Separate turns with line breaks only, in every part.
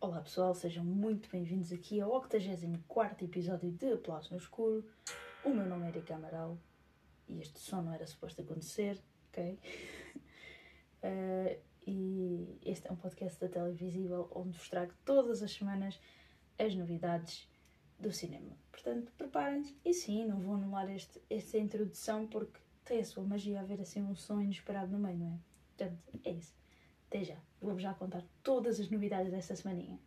Olá pessoal, sejam muito bem-vindos aqui ao 84 episódio de Aplausos no Escuro. O meu nome é Erika Amaral e este som não era suposto acontecer, ok? Eh, e este é um podcast da Televisível onde vos trago todas as semanas as novidades do cinema. Portanto, preparem-se. E sim, não vou anular este, esta introdução porque tem a sua magia haver assim um som inesperado no meio, não é? Portanto, é isso. Até já. Vou-vos já contar todas as novidades desta semaninha.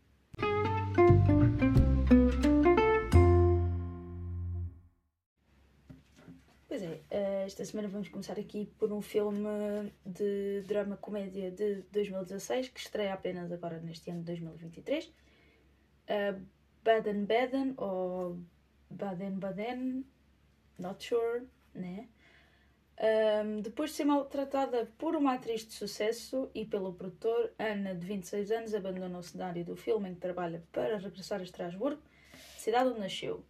Esta semana vamos começar aqui por um filme de drama-comédia de 2016 que estreia apenas agora neste ano de 2023. Uh, Baden Baden ou Baden Baden, not sure, né? Um, depois de ser maltratada por uma atriz de sucesso e pelo produtor, Ana, de 26 anos, abandona o cenário do filme em que trabalha para regressar a Estrasburgo, cidade onde nasceu.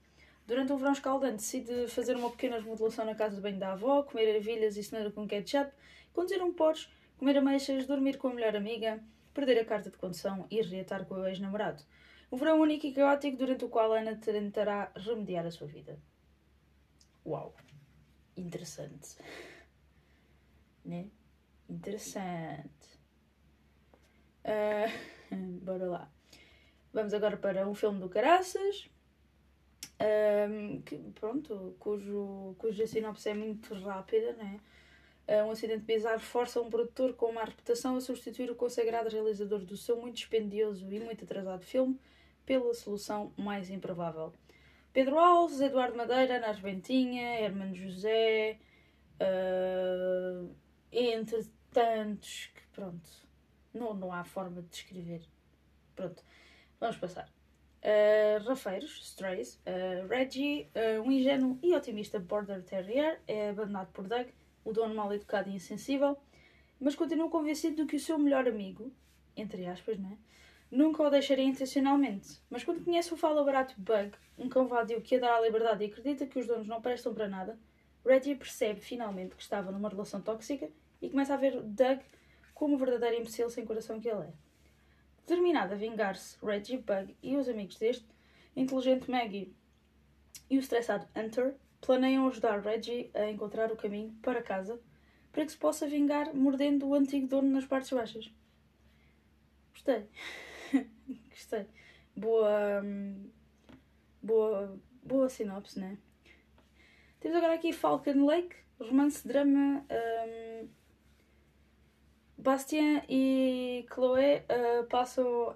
Durante um verão escaldante, decide fazer uma pequena remodelação na casa de banho da avó, comer ervilhas e cenoura com ketchup, conduzir um Porsche, comer ameixas, dormir com a melhor amiga, perder a carta de condução e reatar com o ex-namorado. Um verão único e caótico durante o qual Ana tentará remediar a sua vida. Uau! Interessante. Né? Interessante. Ah, bora lá. Vamos agora para um filme do Caraças. Ahm, que, pronto, cujo, cuja sinopse é muito rápida, né? Um acidente bizarro força um produtor com má reputação a substituir o consagrado realizador do seu muito dispendioso e muito atrasado filme pela solução mais improvável. Pedro Alves, Eduardo Madeira, Ana Arbentinha, Hermano José, ah, entre tantos que pronto, não, não há forma de descrever. Pronto, vamos passar. Uh, Rafeiros, Strays, uh, Reggie, uh, um ingênuo e otimista Border Terrier, é abandonado por Doug, o dono mal educado e insensível, mas continua convencido de que o seu melhor amigo, entre aspas, né, nunca o deixaria intencionalmente. Mas quando conhece o fala barato Bug, um cão vadio que a liberdade e acredita que os donos não prestam para nada, Reggie percebe finalmente que estava numa relação tóxica e começa a ver Doug como o verdadeiro imbecil sem coração que ele é. Determinado a vingar-se, Reggie, Bug e os amigos deste, inteligente Maggie e o estressado Hunter planeiam ajudar Reggie a encontrar o caminho para casa para que se possa vingar mordendo o antigo dono nas partes baixas. Gostei. Gostei. Boa. hum, Boa. Boa sinopse, né? Temos agora aqui Falcon Lake, romance drama. Bastien e Chloé uh, passam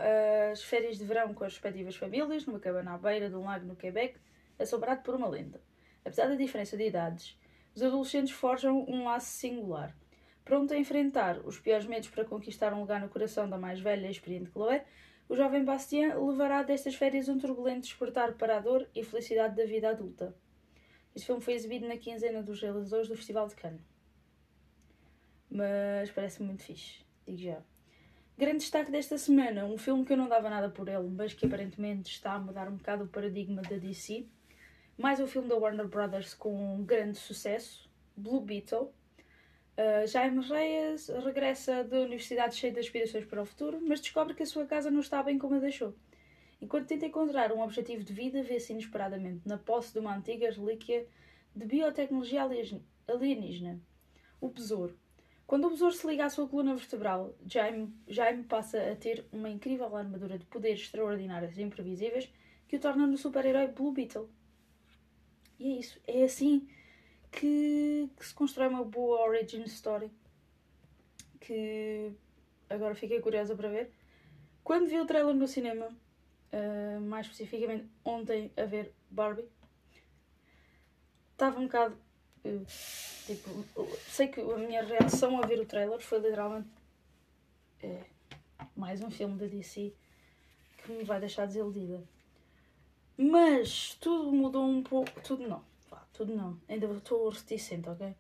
as férias de verão com as respectivas famílias numa cabana à beira de um lago no Quebec, assombrado por uma lenda. Apesar da diferença de idades, os adolescentes forjam um laço singular. Pronto a enfrentar os piores medos para conquistar um lugar no coração da mais velha e experiente Chloé, o jovem Bastien levará destas férias um turbulento despertar para a dor e felicidade da vida adulta. Este filme foi exibido na quinzena dos realizadores do Festival de Cannes mas parece muito fixe, digo já. Grande destaque desta semana, um filme que eu não dava nada por ele, mas que aparentemente está a mudar um bocado o paradigma da DC. Mais um filme da Warner Brothers com um grande sucesso, Blue Beetle. Uh, Jaime Reyes regressa da universidade cheio de aspirações para o futuro, mas descobre que a sua casa não está bem como a deixou. Enquanto tenta encontrar um objetivo de vida, vê-se inesperadamente na posse de uma antiga relíquia de biotecnologia alien- alienígena, o Besouro. Quando o besouro se liga à sua coluna vertebral, Jaime, Jaime passa a ter uma incrível armadura de poderes extraordinários e imprevisíveis que o torna no super-herói Blue Beetle. E é isso. É assim que, que se constrói uma boa origin story. Que agora fiquei curiosa para ver. Quando vi o trailer no cinema, uh, mais especificamente ontem a ver Barbie, estava um bocado eu, tipo, sei que a minha reação a ver o trailer foi literalmente é, mais um filme da DC que me vai deixar desiludida. Mas tudo mudou um pouco. Tudo não. Vá, tudo não. Ainda estou reticente, ok?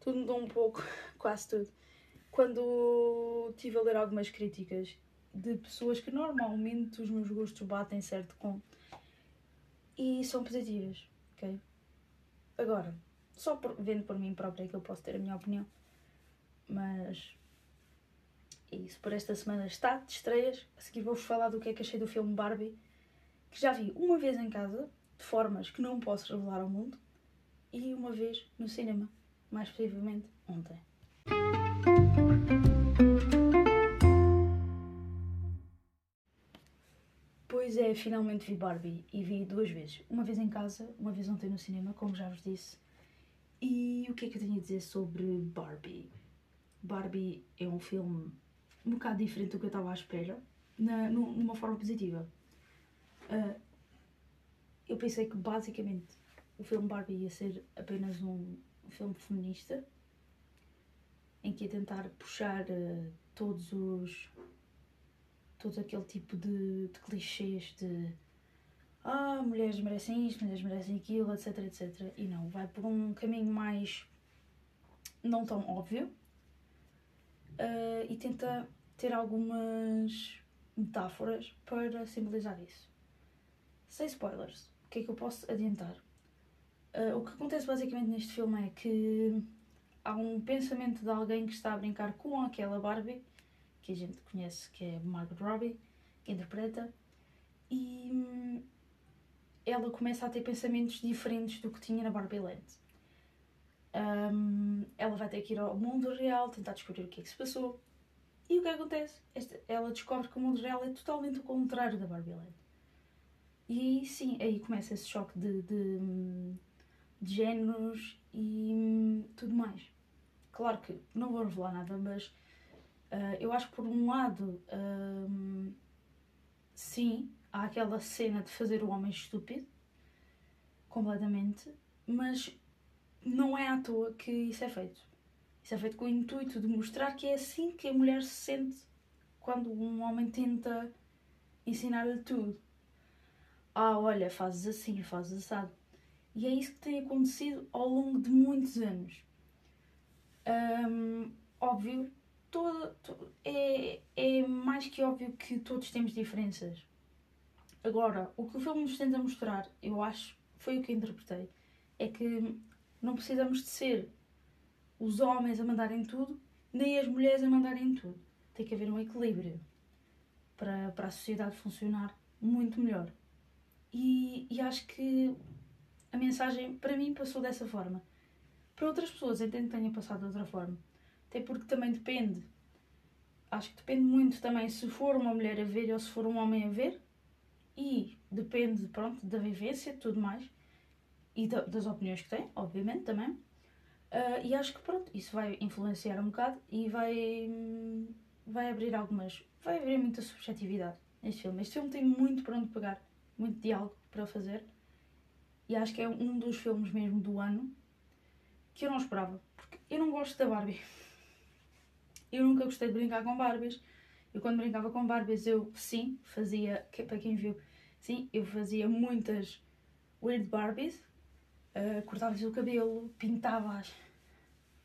Tudo mudou um pouco, quase tudo. Quando estive a ler algumas críticas de pessoas que normalmente os meus gostos batem certo com e são positivas, ok? Agora, só por, vendo por mim própria é que eu posso ter a minha opinião, mas é isso. Por esta semana está de estreias. A seguir vou-vos falar do que é que achei do filme Barbie, que já vi uma vez em casa, de formas que não posso revelar ao mundo, e uma vez no cinema, mais precisamente ontem. Pois é, finalmente vi Barbie e vi duas vezes. Uma vez em casa, uma vez ontem no cinema, como já vos disse. E o que é que eu tenho a dizer sobre Barbie? Barbie é um filme um bocado diferente do que eu estava à espera, na, numa forma positiva. Uh, eu pensei que basicamente o filme Barbie ia ser apenas um filme feminista em que ia tentar puxar uh, todos os todo aquele tipo de, de clichês de ah, mulheres merecem isto, mulheres merecem aquilo, etc, etc. E não, vai por um caminho mais não tão óbvio uh, e tenta ter algumas metáforas para simbolizar isso. Sem spoilers, o que é que eu posso adiantar? Uh, o que acontece basicamente neste filme é que há um pensamento de alguém que está a brincar com aquela Barbie, que a gente conhece que é Margot Robbie, que interpreta, e hum, ela começa a ter pensamentos diferentes do que tinha na Barbie Land. Um, ela vai ter que ir ao mundo real, tentar descobrir o que é que se passou. E o que acontece? Esta, ela descobre que o mundo real é totalmente o contrário da Barbie Land. E aí sim, aí começa esse choque de, de, de géneros e tudo mais. Claro que não vou revelar nada, mas uh, eu acho que por um lado, um, sim, há aquela cena de fazer o homem estúpido, completamente, mas não é à toa que isso é feito. Isso é feito com o intuito de mostrar que é assim que a mulher se sente quando um homem tenta ensinar-lhe tudo. Ah, olha, fazes assim, fazes assado. E é isso que tem acontecido ao longo de muitos anos. Um, óbvio, todo, todo, é, é mais que óbvio que todos temos diferenças. Agora, o que o filme nos tenta mostrar, eu acho, foi o que interpretei, é que não precisamos de ser os homens a mandarem tudo, nem as mulheres a mandarem tudo. Tem que haver um equilíbrio para, para a sociedade funcionar muito melhor. E, e acho que a mensagem, para mim, passou dessa forma. Para outras pessoas, entendo que tenha passado de outra forma. Até porque também depende. Acho que depende muito também se for uma mulher a ver ou se for um homem a ver. E depende, pronto, da vivência e tudo mais. E da, das opiniões que tem, obviamente, também. Uh, e acho que pronto, isso vai influenciar um bocado e vai, vai abrir algumas. vai abrir muita subjetividade neste filme. Este filme tem muito para onde pegar, muito diálogo para fazer. E acho que é um dos filmes mesmo do ano que eu não esperava. Porque eu não gosto da Barbie. Eu nunca gostei de brincar com Barbies. Eu quando brincava com Barbies eu sim fazia, para quem viu, sim, eu fazia muitas weird Barbies Uh, cortava-lhes o cabelo, pintava-as,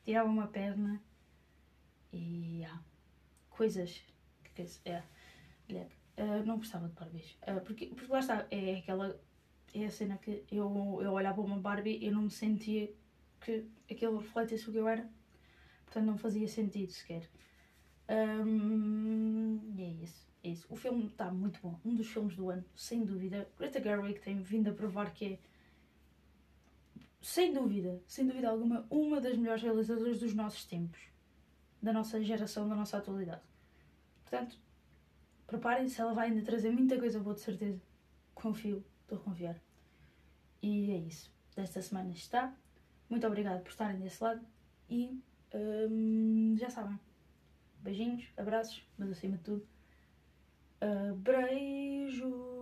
tirava uma perna e yeah, coisas que é, uh, não gostava de Barbies. Uh, porque, porque lá está, é aquela é a cena que eu, eu olhava para uma Barbie e eu não me sentia que aquele refletisse o que eu era. Portanto não fazia sentido sequer. Um, e é isso, é isso. O filme está muito bom. Um dos filmes do ano, sem dúvida. Greta Gerwig tem vindo a provar que é sem dúvida, sem dúvida alguma, uma das melhores realizadoras dos nossos tempos, da nossa geração, da nossa atualidade. Portanto, preparem-se, ela vai ainda trazer muita coisa boa, de certeza. Confio, estou a confiar. E é isso. Desta semana está. Muito obrigada por estarem desse lado e hum, já sabem. Beijinhos, abraços, mas acima de tudo, uh, beijos.